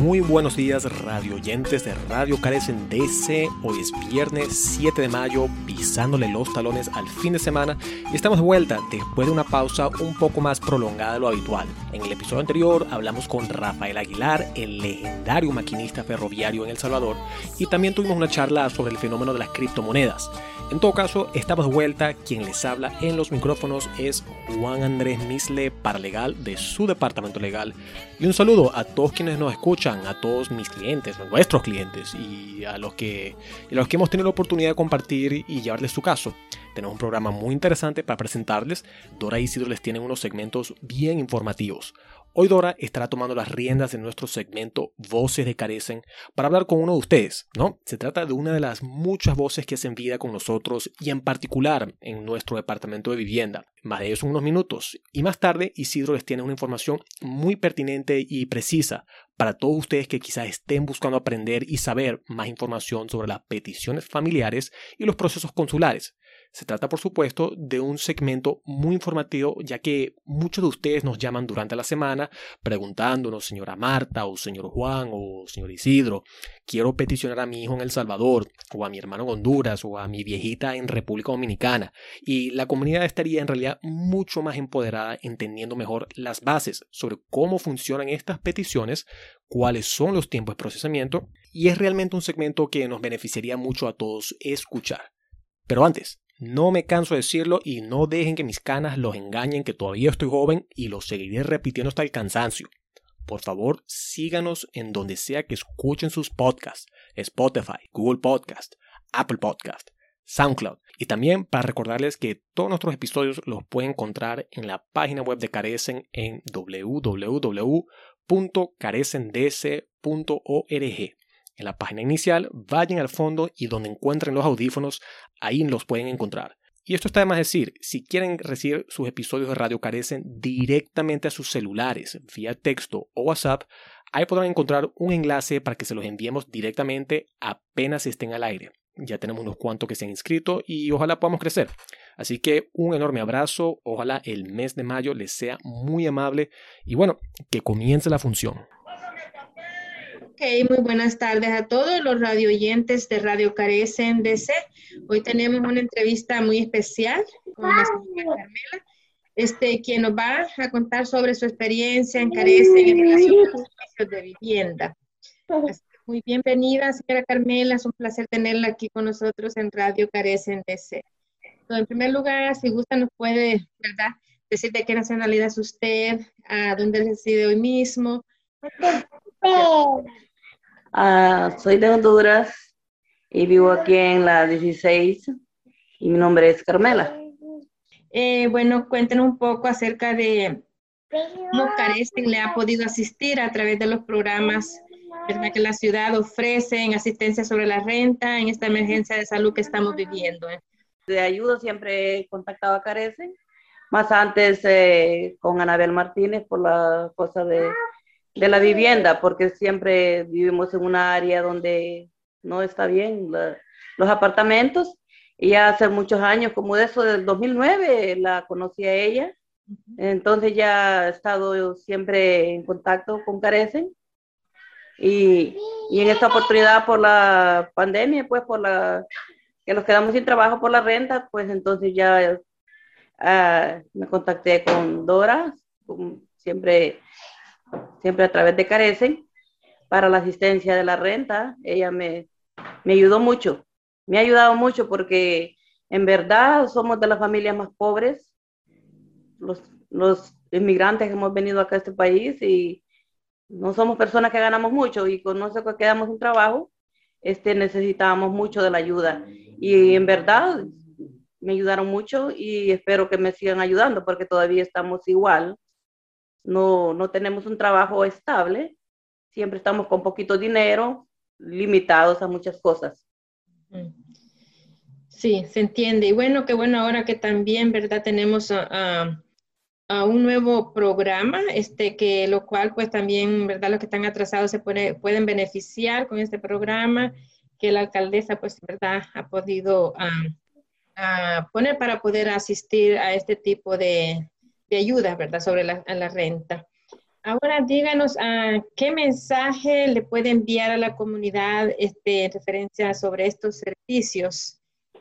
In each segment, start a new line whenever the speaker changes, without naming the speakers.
Muy buenos días radio oyentes de Radio Carecen DC. Hoy es viernes 7 de mayo, pisándole los talones al fin de semana y estamos de vuelta después de una pausa un poco más prolongada de lo habitual. En el episodio anterior hablamos con Rafael Aguilar, el legendario maquinista ferroviario en El Salvador, y también tuvimos una charla sobre el fenómeno de las criptomonedas. En todo caso, estamos de vuelta. Quien les habla en los micrófonos es Juan Andrés Misle, paralegal de su departamento legal. Y un saludo a todos quienes nos escuchan, a todos mis clientes, nuestros clientes y a los que, a los que hemos tenido la oportunidad de compartir y llevarles su caso. Tenemos un programa muy interesante para presentarles. Dora y Isidro les tienen unos segmentos bien informativos. Hoy Dora estará tomando las riendas de nuestro segmento Voces de Carecen para hablar con uno de ustedes, ¿no? Se trata de una de las muchas voces que hacen vida con nosotros y en particular en nuestro departamento de vivienda. Más de ellos unos minutos. Y más tarde Isidro les tiene una información muy pertinente y precisa para todos ustedes que quizás estén buscando aprender y saber más información sobre las peticiones familiares y los procesos consulares. Se trata, por supuesto, de un segmento muy informativo, ya que muchos de ustedes nos llaman durante la semana preguntándonos, señora Marta o señor Juan o señor Isidro, quiero peticionar a mi hijo en El Salvador, o a mi hermano en Honduras, o a mi viejita en República Dominicana. Y la comunidad estaría en realidad mucho más empoderada entendiendo mejor las bases sobre cómo funcionan estas peticiones, cuáles son los tiempos de procesamiento, y es realmente un segmento que nos beneficiaría mucho a todos escuchar. Pero antes, no me canso de decirlo y no dejen que mis canas los engañen que todavía estoy joven y lo seguiré repitiendo hasta el cansancio. Por favor, síganos en donde sea que escuchen sus podcasts, Spotify, Google Podcast, Apple Podcast, SoundCloud. Y también para recordarles que todos nuestros episodios los pueden encontrar en la página web de Carecen en www.carecends.org. En la página inicial, vayan al fondo y donde encuentren los audífonos, ahí los pueden encontrar. Y esto está de más decir, si quieren recibir sus episodios de Radio Carecen directamente a sus celulares, vía texto o WhatsApp, ahí podrán encontrar un enlace para que se los enviemos directamente apenas estén al aire. Ya tenemos unos cuantos que se han inscrito y ojalá podamos crecer. Así que un enorme abrazo, ojalá el mes de mayo les sea muy amable y bueno, que comience la función
muy buenas tardes a todos los radio oyentes de Radio Carecen DC. Hoy tenemos una entrevista muy especial con la señora Carmela, este, quien nos va a contar sobre su experiencia en Carecen en relación a los servicios de vivienda. muy bienvenida, señora Carmela, es un placer tenerla aquí con nosotros en Radio Carecen DC. en primer lugar, si gusta, nos puede, ¿verdad?, decir de qué nacionalidad es usted, a dónde reside hoy mismo.
Ah, soy de Honduras y vivo aquí en la 16 y mi nombre es Carmela.
Eh, bueno, cuéntenos un poco acerca de cómo Carecen le ha podido asistir a través de los programas que la ciudad ofrece en asistencia sobre la renta en esta emergencia de salud que estamos viviendo.
De ayuda siempre he contactado a Carecen, más antes eh, con Anabel Martínez por la cosa de de la vivienda, porque siempre vivimos en una área donde no está bien los apartamentos. Y ya hace muchos años, como de eso del 2009, la conocí a ella. Entonces ya he estado siempre en contacto con Carecen. Y, y, en esta oportunidad por la pandemia, pues por la que nos quedamos sin trabajo por la renta, pues entonces ya ah, me contacté con Dora, siempre siempre a través de Carecen, para la asistencia de la renta. Ella me, me ayudó mucho, me ha ayudado mucho porque en verdad somos de las familias más pobres, los, los inmigrantes que hemos venido acá a este país y no somos personas que ganamos mucho y con nosotros que quedamos un trabajo, este, necesitábamos mucho de la ayuda. Y en verdad me ayudaron mucho y espero que me sigan ayudando porque todavía estamos igual no, no tenemos un trabajo estable, siempre estamos con poquito dinero, limitados a muchas cosas.
Sí, se entiende. Y bueno, qué bueno ahora que también, ¿verdad? Tenemos a, un nuevo programa, este, que lo cual pues también, ¿verdad? Los que están atrasados se pueden beneficiar con este programa que la alcaldesa pues, ¿verdad? Ha podido poner para poder asistir a este tipo de, de ayuda, ¿verdad?, sobre la, la renta. Ahora díganos uh, qué mensaje le puede enviar a la comunidad este, en referencia sobre estos servicios.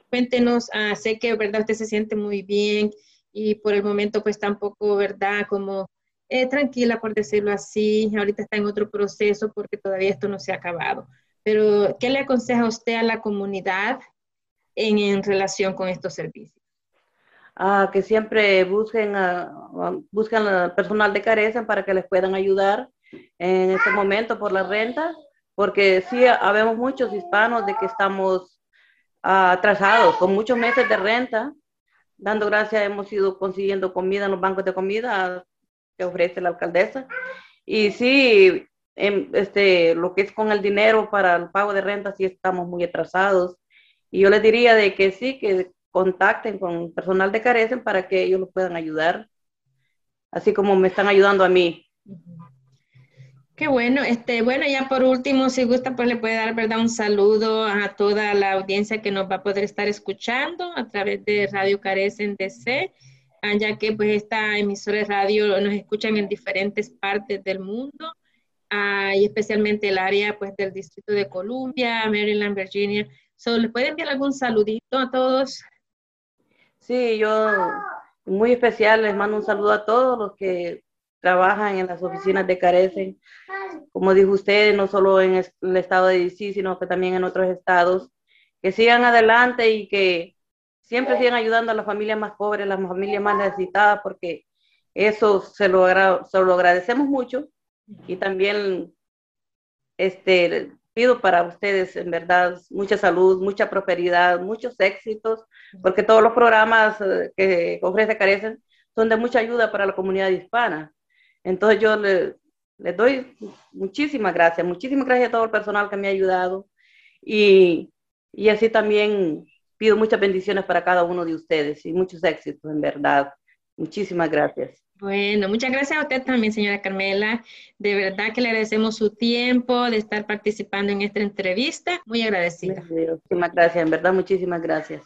Cuéntenos, uh, sé que verdad usted se siente muy bien y por el momento pues tampoco, verdad, como eh, tranquila por decirlo así, ahorita está en otro proceso porque todavía esto no se ha acabado. Pero, ¿qué le aconseja usted a la comunidad en, en relación con estos servicios?
Ah, que siempre busquen, uh, busquen al personal de carencia para que les puedan ayudar en este momento por la renta, porque sí, habemos muchos hispanos de que estamos atrasados con muchos meses de renta. Dando gracias, hemos ido consiguiendo comida en los bancos de comida que ofrece la alcaldesa. Y sí, en, este, lo que es con el dinero para el pago de renta, sí estamos muy atrasados. Y yo les diría de que sí, que contacten con personal de Carecen para que ellos los puedan ayudar, así como me están ayudando a mí.
Qué bueno, este, bueno, ya por último, si gusta, pues le puede dar, ¿verdad? Un saludo a toda la audiencia que nos va a poder estar escuchando a través de Radio Carecen DC, ah, ya que pues esta emisora de radio nos escuchan en diferentes partes del mundo, ah, y especialmente el área pues del Distrito de Columbia, Maryland, Virginia. So, ¿Le puede enviar algún saludito a todos?
Sí, yo muy especial les mando un saludo a todos los que trabajan en las oficinas de Carecen. Como dijo usted, no solo en el estado de DC, sino que también en otros estados, que sigan adelante y que siempre sigan ayudando a las familias más pobres, las familias más necesitadas, porque eso se lo, se lo agradecemos mucho y también este, pido para ustedes, en verdad, mucha salud, mucha prosperidad, muchos éxitos, porque todos los programas eh, que ofrece Carecen son de mucha ayuda para la comunidad hispana. Entonces yo les le doy muchísimas gracias, muchísimas gracias a todo el personal que me ha ayudado y, y así también pido muchas bendiciones para cada uno de ustedes y muchos éxitos, en verdad. Muchísimas gracias.
Bueno, muchas gracias a usted también, señora Carmela. De verdad que le agradecemos su tiempo de estar participando en esta entrevista. Muy agradecida.
Muchísimas gracias, en verdad, muchísimas gracias.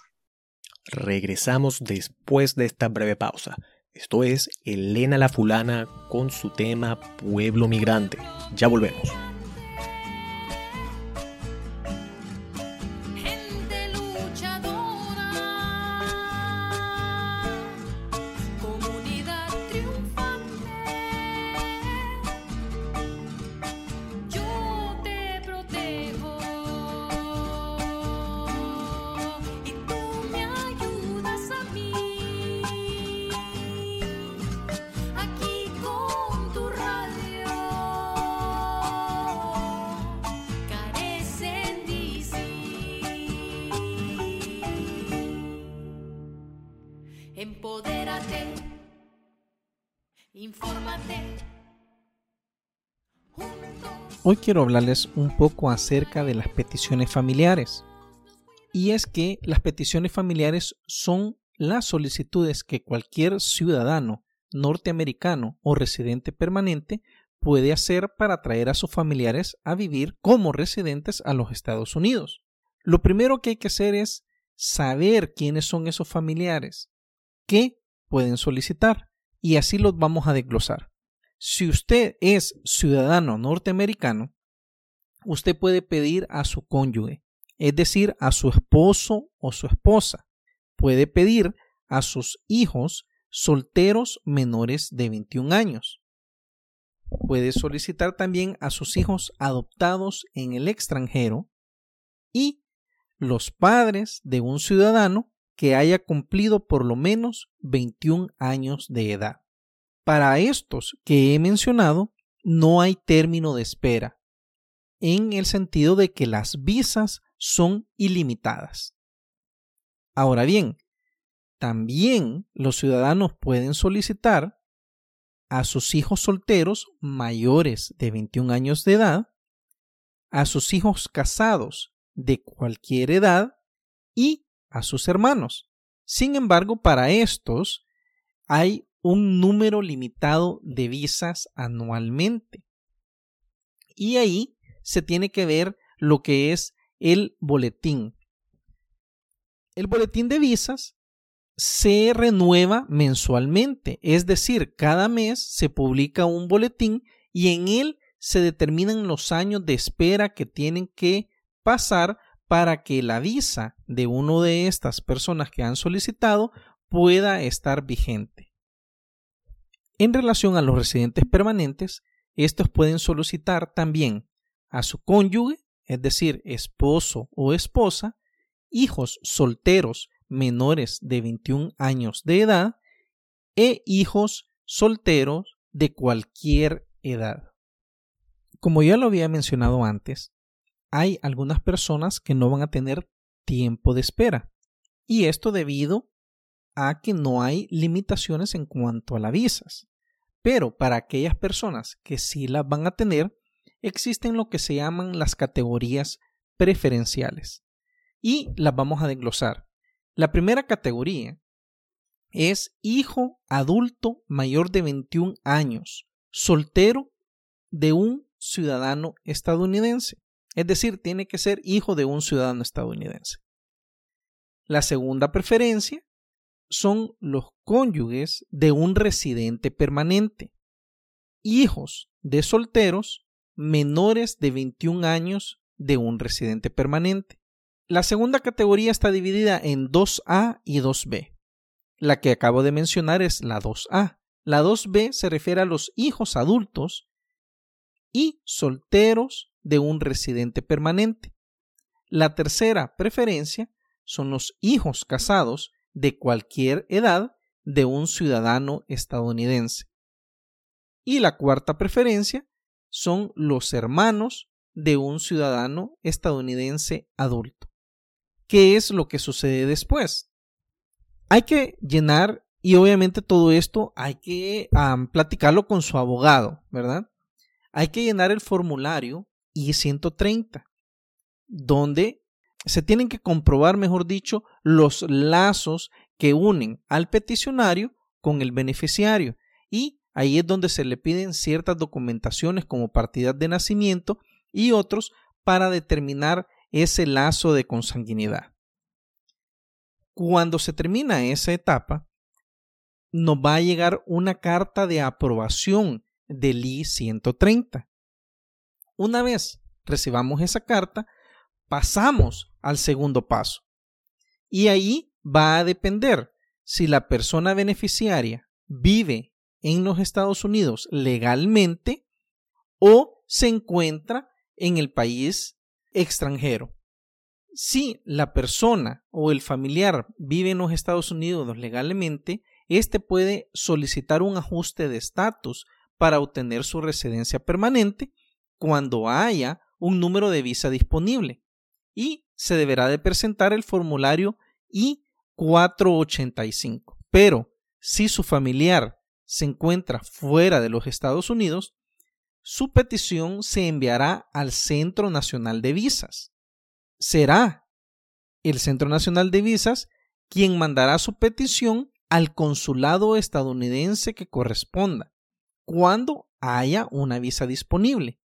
Regresamos después de esta breve pausa. Esto es Elena la Fulana con su tema Pueblo Migrante. Ya volvemos.
Hoy quiero hablarles un poco acerca de las peticiones familiares. Y es que las peticiones familiares son las solicitudes que cualquier ciudadano norteamericano o residente permanente puede hacer para traer a sus familiares a vivir como residentes a los Estados Unidos. Lo primero que hay que hacer es saber quiénes son esos familiares, qué pueden solicitar, y así los vamos a desglosar. Si usted es ciudadano norteamericano, usted puede pedir a su cónyuge, es decir, a su esposo o su esposa. Puede pedir a sus hijos solteros menores de 21 años. Puede solicitar también a sus hijos adoptados en el extranjero y los padres de un ciudadano que haya cumplido por lo menos 21 años de edad. Para estos que he mencionado, no hay término de espera, en el sentido de que las visas son ilimitadas. Ahora bien, también los ciudadanos pueden solicitar a sus hijos solteros mayores de 21 años de edad, a sus hijos casados de cualquier edad y a sus hermanos. Sin embargo, para estos hay un número limitado de visas anualmente. Y ahí se tiene que ver lo que es el boletín. El boletín de visas se renueva mensualmente, es decir, cada mes se publica un boletín y en él se determinan los años de espera que tienen que pasar para que la visa de uno de estas personas que han solicitado pueda estar vigente. En relación a los residentes permanentes, estos pueden solicitar también a su cónyuge, es decir, esposo o esposa, hijos solteros menores de 21 años de edad e hijos solteros de cualquier edad. Como ya lo había mencionado antes, hay algunas personas que no van a tener tiempo de espera. Y esto debido a que no hay limitaciones en cuanto a las visas. Pero para aquellas personas que sí las van a tener, existen lo que se llaman las categorías preferenciales. Y las vamos a desglosar. La primera categoría es hijo adulto mayor de 21 años, soltero de un ciudadano estadounidense. Es decir, tiene que ser hijo de un ciudadano estadounidense. La segunda preferencia son los cónyuges de un residente permanente, hijos de solteros menores de 21 años de un residente permanente. La segunda categoría está dividida en 2A y 2B. La que acabo de mencionar es la 2A. La 2B se refiere a los hijos adultos y solteros de un residente permanente. La tercera preferencia son los hijos casados de cualquier edad de un ciudadano estadounidense. Y la cuarta preferencia son los hermanos de un ciudadano estadounidense adulto. ¿Qué es lo que sucede después? Hay que llenar y obviamente todo esto hay que platicarlo con su abogado, ¿verdad? Hay que llenar el formulario I-130, donde se tienen que comprobar, mejor dicho, los lazos que unen al peticionario con el beneficiario y ahí es donde se le piden ciertas documentaciones como partida de nacimiento y otros para determinar ese lazo de consanguinidad. Cuando se termina esa etapa, nos va a llegar una carta de aprobación del I-130. Una vez recibamos esa carta, pasamos al segundo paso. Y ahí va a depender si la persona beneficiaria vive en los Estados Unidos legalmente o se encuentra en el país extranjero. Si la persona o el familiar vive en los Estados Unidos legalmente, éste puede solicitar un ajuste de estatus para obtener su residencia permanente cuando haya un número de visa disponible y se deberá de presentar el formulario I-485. Pero si su familiar se encuentra fuera de los Estados Unidos, su petición se enviará al Centro Nacional de Visas. Será el Centro Nacional de Visas quien mandará su petición al consulado estadounidense que corresponda cuando haya una visa disponible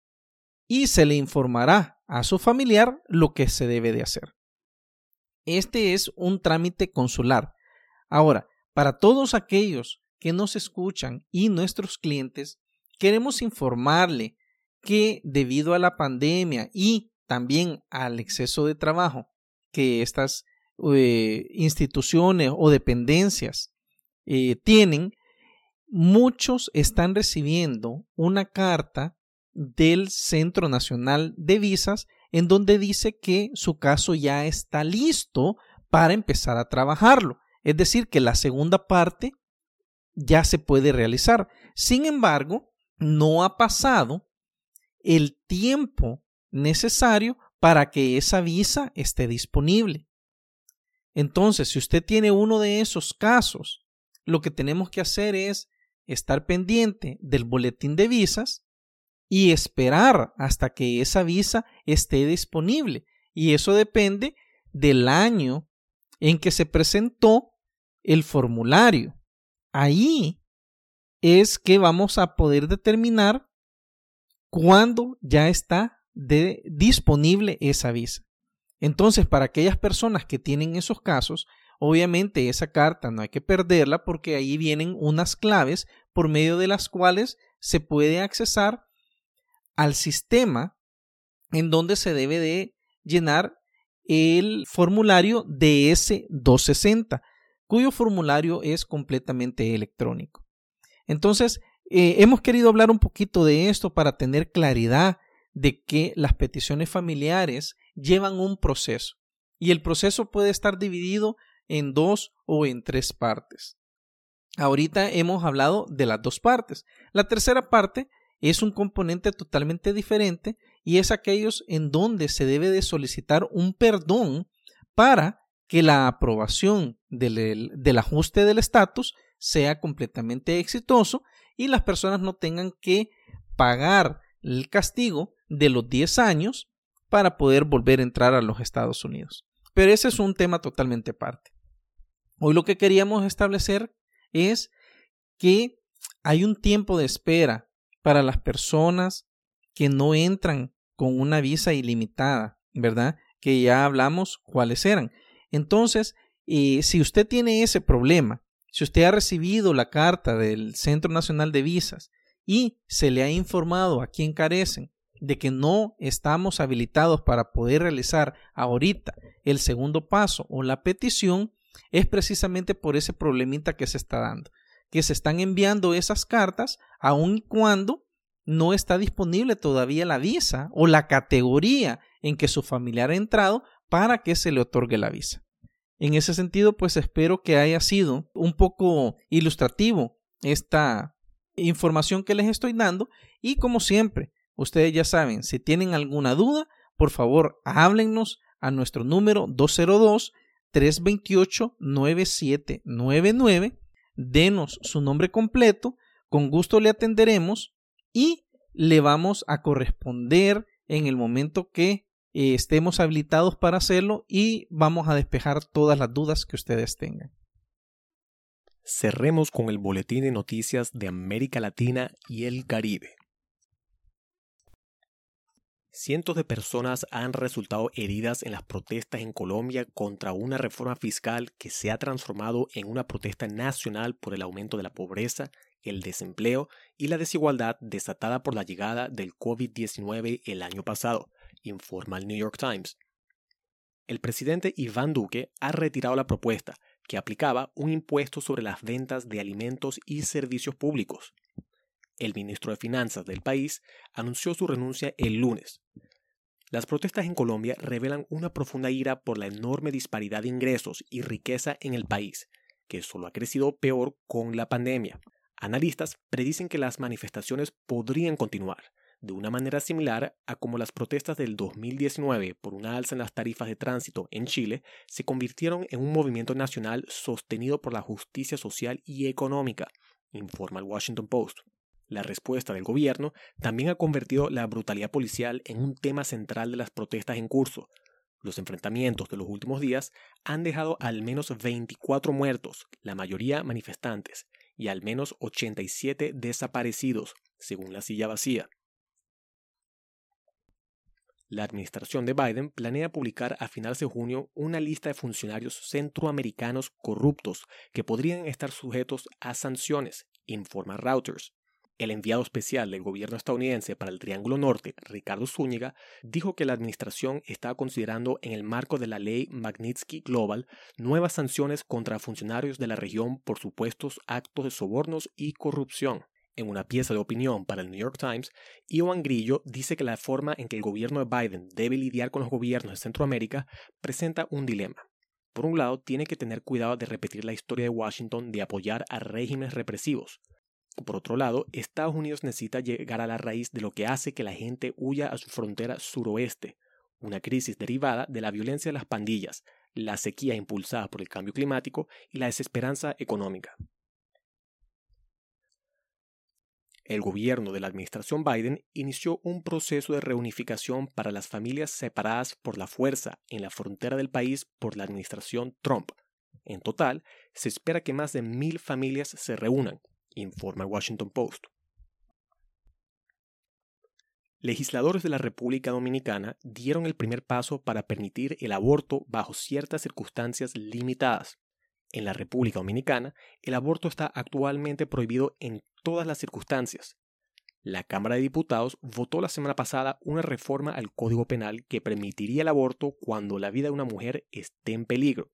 y se le informará a su familiar lo que se debe de hacer. Este es un trámite consular. Ahora, para todos aquellos que nos escuchan y nuestros clientes, queremos informarle que debido a la pandemia y también al exceso de trabajo que estas eh, instituciones o dependencias eh, tienen, muchos están recibiendo una carta del Centro Nacional de Visas en donde dice que su caso ya está listo para empezar a trabajarlo. Es decir, que la segunda parte ya se puede realizar. Sin embargo, no ha pasado el tiempo necesario para que esa visa esté disponible. Entonces, si usted tiene uno de esos casos, lo que tenemos que hacer es estar pendiente del boletín de visas y esperar hasta que esa visa esté disponible. Y eso depende del año en que se presentó el formulario. Ahí es que vamos a poder determinar cuándo ya está disponible esa visa. Entonces, para aquellas personas que tienen esos casos, Obviamente esa carta no hay que perderla porque ahí vienen unas claves por medio de las cuales se puede accesar al sistema en donde se debe de llenar el formulario DS260, cuyo formulario es completamente electrónico. Entonces, eh, hemos querido hablar un poquito de esto para tener claridad de que las peticiones familiares llevan un proceso y el proceso puede estar dividido en dos o en tres partes. Ahorita hemos hablado de las dos partes. La tercera parte es un componente totalmente diferente y es aquellos en donde se debe de solicitar un perdón para que la aprobación del, del ajuste del estatus sea completamente exitoso y las personas no tengan que pagar el castigo de los 10 años para poder volver a entrar a los Estados Unidos. Pero ese es un tema totalmente aparte. Hoy lo que queríamos establecer es que hay un tiempo de espera para las personas que no entran con una visa ilimitada, ¿verdad? Que ya hablamos cuáles eran. Entonces, eh, si usted tiene ese problema, si usted ha recibido la carta del Centro Nacional de Visas y se le ha informado a quien carecen de que no estamos habilitados para poder realizar ahorita el segundo paso o la petición, es precisamente por ese problemita que se está dando, que se están enviando esas cartas aun cuando no está disponible todavía la visa o la categoría en que su familiar ha entrado para que se le otorgue la visa. En ese sentido, pues espero que haya sido un poco ilustrativo esta información que les estoy dando y como siempre, ustedes ya saben, si tienen alguna duda, por favor, háblennos a nuestro número 202 328-9799. Denos su nombre completo, con gusto le atenderemos y le vamos a corresponder en el momento que eh, estemos habilitados para hacerlo y vamos a despejar todas las dudas que ustedes tengan.
Cerremos con el boletín de noticias de América Latina y el Caribe. Cientos de personas han resultado heridas en las protestas en Colombia contra una reforma fiscal que se ha transformado en una protesta nacional por el aumento de la pobreza, el desempleo y la desigualdad desatada por la llegada del COVID-19 el año pasado, informa el New York Times. El presidente Iván Duque ha retirado la propuesta que aplicaba un impuesto sobre las ventas de alimentos y servicios públicos el ministro de Finanzas del país anunció su renuncia el lunes. Las protestas en Colombia revelan una profunda ira por la enorme disparidad de ingresos y riqueza en el país, que solo ha crecido peor con la pandemia. Analistas predicen que las manifestaciones podrían continuar, de una manera similar a como las protestas del 2019 por una alza en las tarifas de tránsito en Chile se convirtieron en un movimiento nacional sostenido por la justicia social y económica, informa el Washington Post. La respuesta del gobierno también ha convertido la brutalidad policial en un tema central de las protestas en curso. Los enfrentamientos de los últimos días han dejado al menos 24 muertos, la mayoría manifestantes, y al menos 87 desaparecidos, según la silla vacía. La administración de Biden planea publicar a finales de junio una lista de funcionarios centroamericanos corruptos que podrían estar sujetos a sanciones, informa Reuters. El enviado especial del gobierno estadounidense para el Triángulo Norte, Ricardo Zúñiga, dijo que la administración estaba considerando en el marco de la ley Magnitsky Global nuevas sanciones contra funcionarios de la región por supuestos actos de sobornos y corrupción. En una pieza de opinión para el New York Times, Iwan Grillo dice que la forma en que el gobierno de Biden debe lidiar con los gobiernos de Centroamérica presenta un dilema. Por un lado, tiene que tener cuidado de repetir la historia de Washington de apoyar a regímenes represivos, por otro lado, Estados Unidos necesita llegar a la raíz de lo que hace que la gente huya a su frontera suroeste, una crisis derivada de la violencia de las pandillas, la sequía impulsada por el cambio climático y la desesperanza económica. El gobierno de la administración Biden inició un proceso de reunificación para las familias separadas por la fuerza en la frontera del país por la administración Trump. En total, se espera que más de mil familias se reúnan, informa el Washington Post. Legisladores de la República Dominicana dieron el primer paso para permitir el aborto bajo ciertas circunstancias limitadas. En la República Dominicana, el aborto está actualmente prohibido en todas las circunstancias. La Cámara de Diputados votó la semana pasada una reforma al Código Penal que permitiría el aborto cuando la vida de una mujer esté en peligro.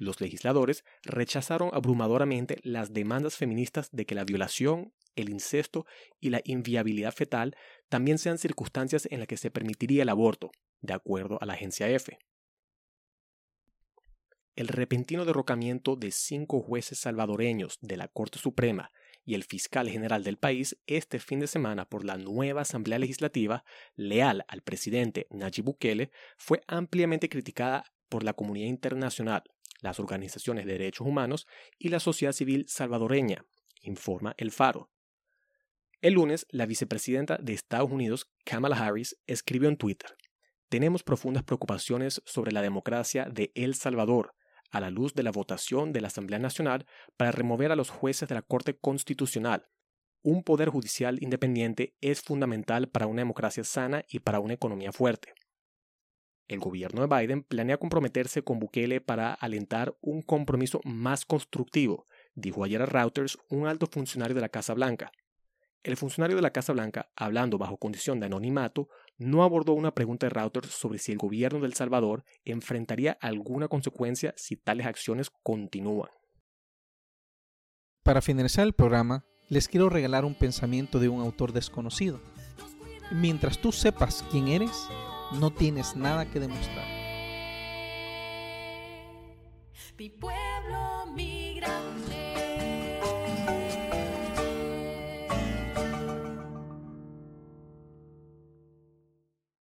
Los legisladores rechazaron abrumadoramente las demandas feministas de que la violación, el incesto y la inviabilidad fetal también sean circunstancias en las que se permitiría el aborto, de acuerdo a la agencia EFE. El repentino derrocamiento de cinco jueces salvadoreños de la Corte Suprema y el fiscal general del país este fin de semana por la nueva Asamblea Legislativa, leal al presidente Nayib Bukele, fue ampliamente criticada por la comunidad internacional, las organizaciones de derechos humanos y la sociedad civil salvadoreña, informa El Faro. El lunes, la vicepresidenta de Estados Unidos, Kamala Harris, escribió en Twitter, Tenemos profundas preocupaciones sobre la democracia de El Salvador, a la luz de la votación de la Asamblea Nacional para remover a los jueces de la Corte Constitucional. Un poder judicial independiente es fundamental para una democracia sana y para una economía fuerte. El gobierno de Biden planea comprometerse con Bukele para alentar un compromiso más constructivo, dijo ayer a Reuters un alto funcionario de la Casa Blanca. El funcionario de la Casa Blanca, hablando bajo condición de anonimato, no abordó una pregunta de Reuters sobre si el gobierno de El Salvador enfrentaría alguna consecuencia si tales acciones continúan.
Para finalizar el programa, les quiero regalar un pensamiento de un autor desconocido. Mientras tú sepas quién eres, no tienes nada que demostrar. Mi pueblo,